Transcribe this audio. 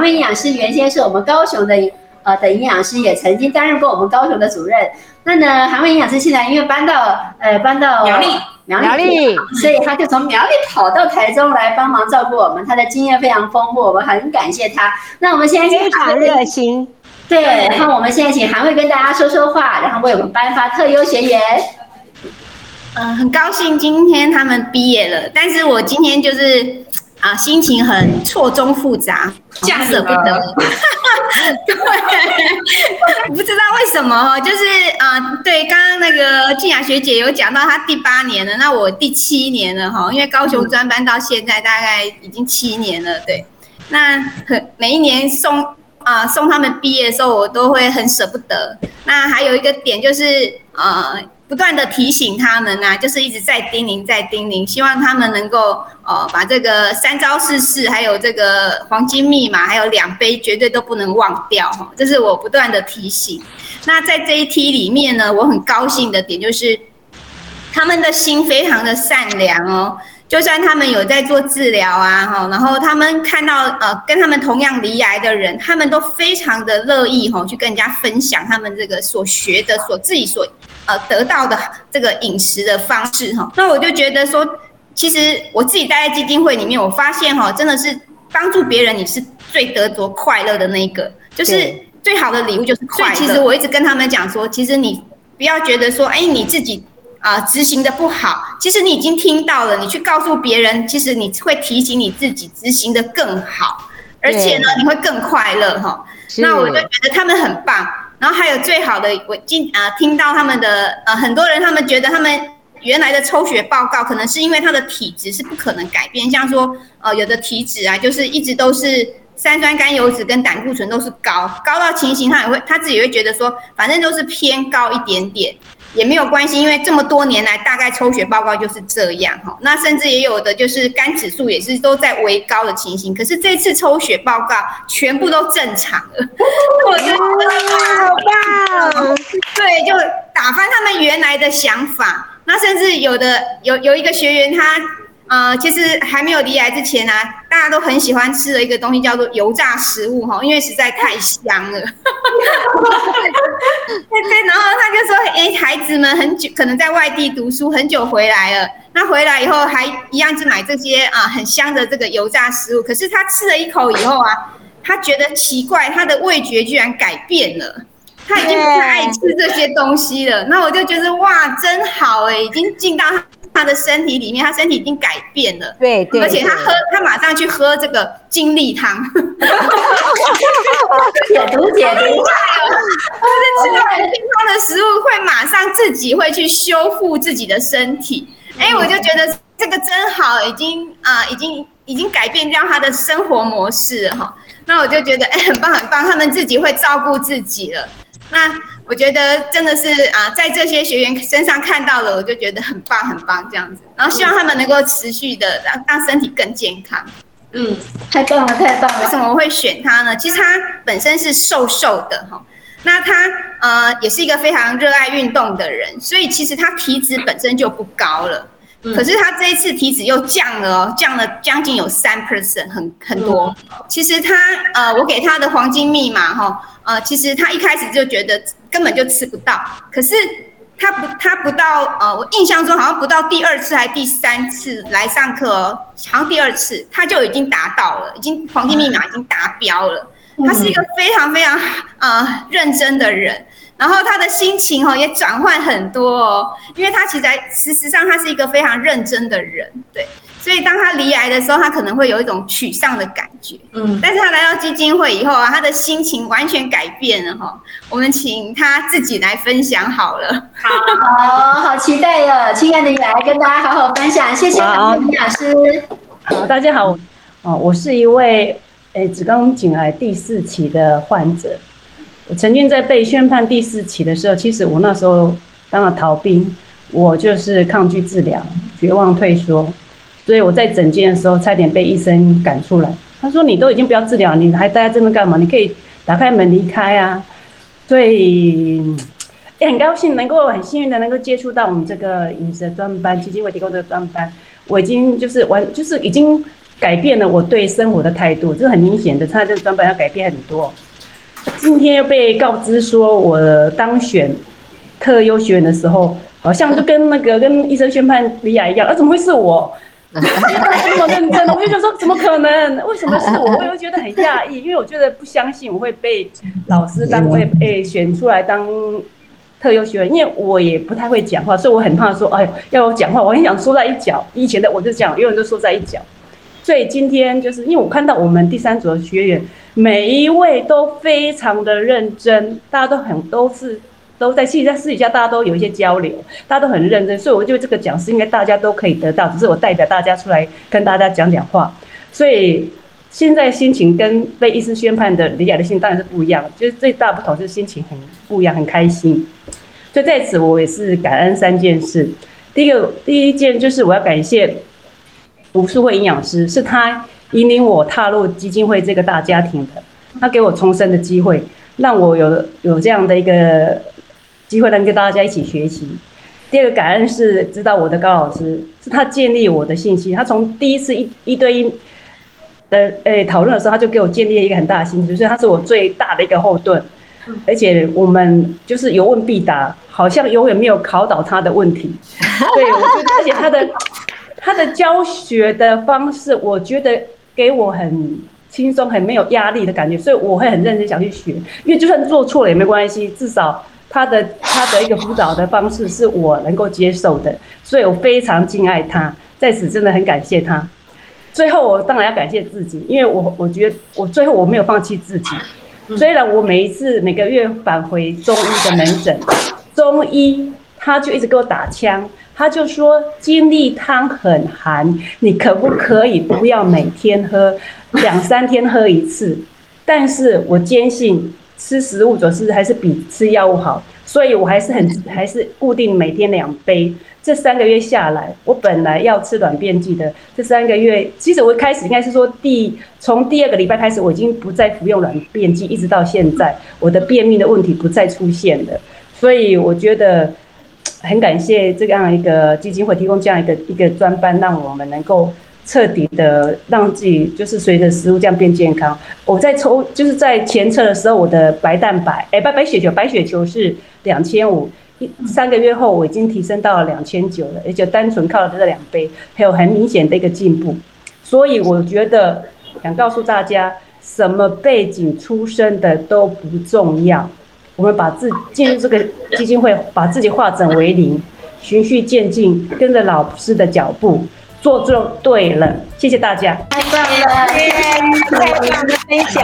韩卫营养师原先是我们高雄的呃的营养师，也曾经担任过我们高雄的主任。那呢，韩卫营养师现在因为搬到呃搬到苗栗，苗栗，所以他就从苗栗跑到台中来帮忙照顾我们，他的经验非常丰富，我们很感谢他。那我们现在非常热心。对，然后我们现在请韩卫跟大家说说话，然后为我们颁发特优学员。嗯，很高兴今天他们毕业了，但是我今天就是啊，心情很错综复杂，舍不得。对，我不知道为什么哈，就是啊，对，刚刚那个静雅学姐有讲到她第八年了，那我第七年了哈，因为高雄专班到现在大概已经七年了，对，那很每一年送啊送他们毕业的时候，我都会很舍不得。那还有一个点就是呃。不断的提醒他们呐，就是一直在叮咛，在叮咛，希望他们能够呃把这个三招四式，还有这个黄金密码，还有两杯，绝对都不能忘掉哈。这是我不断的提醒。那在这一梯里面呢，我很高兴的点就是，他们的心非常的善良哦。就算他们有在做治疗啊，哈，然后他们看到呃跟他们同样离癌的人，他们都非常的乐意哈，去跟人家分享他们这个所学的、所自己所呃得到的这个饮食的方式哈。那我就觉得说，其实我自己待在基金会里面，我发现哈，真的是帮助别人，你是最得着快乐的那一个，就是最好的礼物就是快乐。其实我一直跟他们讲说，其实你不要觉得说，哎，你自己。啊，执行的不好，其实你已经听到了，你去告诉别人，其实你会提醒你自己执行的更好，而且呢，你会更快乐哈。那我就觉得他们很棒。然后还有最好的，我今啊听到他们的呃很多人，他们觉得他们原来的抽血报告，可能是因为他的体质是不可能改变，像说呃有的体质啊，就是一直都是三酸甘油脂跟胆固醇都是高，高到情形他也会他自己会觉得说，反正都是偏高一点点。也没有关系，因为这么多年来，大概抽血报告就是这样哈。那甚至也有的就是肝指数也是都在微高的情形，可是这次抽血报告全部都正常了。我觉得好棒！对，就打翻他们原来的想法。那甚至有的有有一个学员他。呃，其实还没有离癌之前呢，大家都很喜欢吃的一个东西叫做油炸食物哈，因为实在太香了。对对，然后他就说，哎，孩子们很久可能在外地读书，很久回来了，那回来以后还一样去买这些啊很香的这个油炸食物，可是他吃了一口以后啊，他觉得奇怪，他的味觉居然改变了，他已经不太爱吃这些东西了。那我就觉得哇，真好哎，已经进到。他的身体里面，他身体已经改变了，对对，而且他喝，他马上去喝这个精力汤，解毒解毒，就是吃到很健康的食物，会马上自己会去修复自己的身体。哎，我就觉得这个真好，已经啊，已经已经改变掉他的生活模式哈。那我就觉得哎，很棒很棒，他们自己会照顾自己了。那。我觉得真的是啊，在这些学员身上看到了，我就觉得很棒很棒这样子，然后希望他们能够持续的让让身体更健康。嗯，太棒了太棒了！为什么我会选他呢？其实他本身是瘦瘦的哈，那他呃也是一个非常热爱运动的人，所以其实他体脂本身就不高了，可是他这一次体脂又降了，降了将近有三 percent，很很多。其实他呃，我给他的黄金密码哈。呃，其实他一开始就觉得根本就吃不到，可是他不，他不到呃，我印象中好像不到第二次还第三次来上课哦，好像第二次他就已经达到了，已经黄金密码已经达标了。他是一个非常非常呃认真的人，然后他的心情哈也转换很多哦，因为他其实事实上他是一个非常认真的人，对。所以当他离癌的时候，他可能会有一种沮丧的感觉。嗯，但是他来到基金会以后啊，他的心情完全改变了哈。我们请他自己来分享好了。好，好期待哟，亲爱的，你来跟大家好好分享。谢谢李老师。好，大家好。哦，我是一位诶子宫颈癌第四期的患者。我曾经在被宣判第四期的时候，其实我那时候当了逃兵，我就是抗拒治疗，绝望退缩。所以我在诊间的时候，差点被医生赶出来。他说：“你都已经不要治疗，你还待在这边干嘛？你可以打开门离开啊！”所以也很高兴能够很幸运的能够接触到我们这个饮食专班基金会提供的专班。我已经就是完，就是已经改变了我对生活的态度，这是很明显的。他这个专班要改变很多。今天又被告知说我当选特优学员的时候，好像就跟那个跟医生宣判李雅一样，啊，怎么会是我？这么认真，我就想说怎么可能？为什么是我？我又觉得很讶异，因为我觉得不相信我会被老师当会被选出来当特优学员，因为我也不太会讲话，所以我很怕说，哎，要我讲话，我很想缩在一角。以前的我就讲，永远都缩在一角。所以今天就是因为我看到我们第三组的学员，每一位都非常的认真，大家都很都是。都在私底下，私底下大家都有一些交流，大家都很认真，所以我觉得这个奖是应该大家都可以得到，只是我代表大家出来跟大家讲讲话。所以现在心情跟被医师宣判的李雅的心当然是不一样，就是最大不同就是心情很不一样，很开心。所以在此我也是感恩三件事。第一个，第一件就是我要感谢吴淑慧营养师，是他引领我踏入基金会这个大家庭的，他给我重生的机会，让我有有这样的一个。机会能跟大家一起学习。第二个感恩是知道我的高老师，是他建立我的信心。他从第一次一一对一的诶讨论的时候，他就给我建立了一个很大的信心，所以他是我最大的一个后盾。而且我们就是有问必答，好像永远没有考倒他的问题。对，我觉得，而且他的他的教学的方式，我觉得给我很轻松、很没有压力的感觉，所以我会很认真想去学。因为就算做错了也没关系，至少。他的他的一个辅导的方式是我能够接受的，所以我非常敬爱他，在此真的很感谢他。最后我当然要感谢自己，因为我我觉得我最后我没有放弃自己，虽然我每一次每个月返回中医的门诊，中医他就一直给我打枪，他就说金力汤很寒，你可不可以不要每天喝，两三天喝一次？但是我坚信。吃食物总是还是比吃药物好，所以我还是很还是固定每天两杯。这三个月下来，我本来要吃软便剂的，这三个月其实我开始应该是说第从第二个礼拜开始，我已经不再服用软便剂，一直到现在，我的便秘的问题不再出现了。所以我觉得很感谢这样一个基金会提供这样一个一个专班，让我们能够。彻底的让自己就是随着食物这样变健康。我在抽就是在前测的时候，我的白蛋白哎白白血球白血球是两千五，一三个月后我已经提升到了两千九了，而且单纯靠这两杯，还有很明显的一个进步。所以我觉得想告诉大家，什么背景出身的都不重要，我们把自进入这个 基金会，把自己化整为零，循序渐进，跟着老师的脚步。做就对了，谢谢大家，太棒了，谢谢你的分享。